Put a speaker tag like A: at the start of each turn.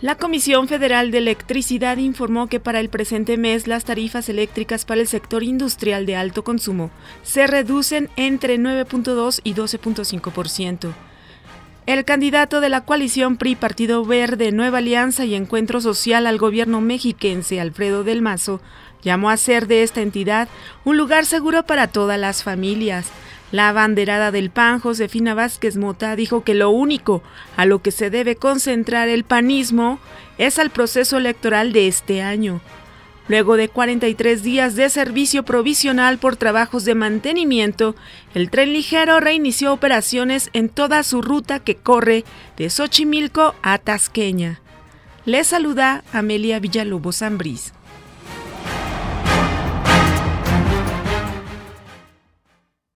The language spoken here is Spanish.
A: La Comisión Federal de Electricidad informó que para el presente mes las tarifas eléctricas para el sector industrial de alto consumo se reducen entre 9.2 y 12.5%. El candidato de la coalición PRI Partido Verde, Nueva Alianza y Encuentro Social al gobierno mexiquense, Alfredo del Mazo, llamó a hacer de esta entidad un lugar seguro para todas las familias. La abanderada del PAN, Josefina Vázquez Mota, dijo que lo único a lo que se debe concentrar el panismo es al proceso electoral de este año. Luego de 43 días de servicio provisional por trabajos de mantenimiento, el tren ligero reinició operaciones en toda su ruta que corre de Xochimilco a Tasqueña. Le saluda Amelia Villalobos Zambriz.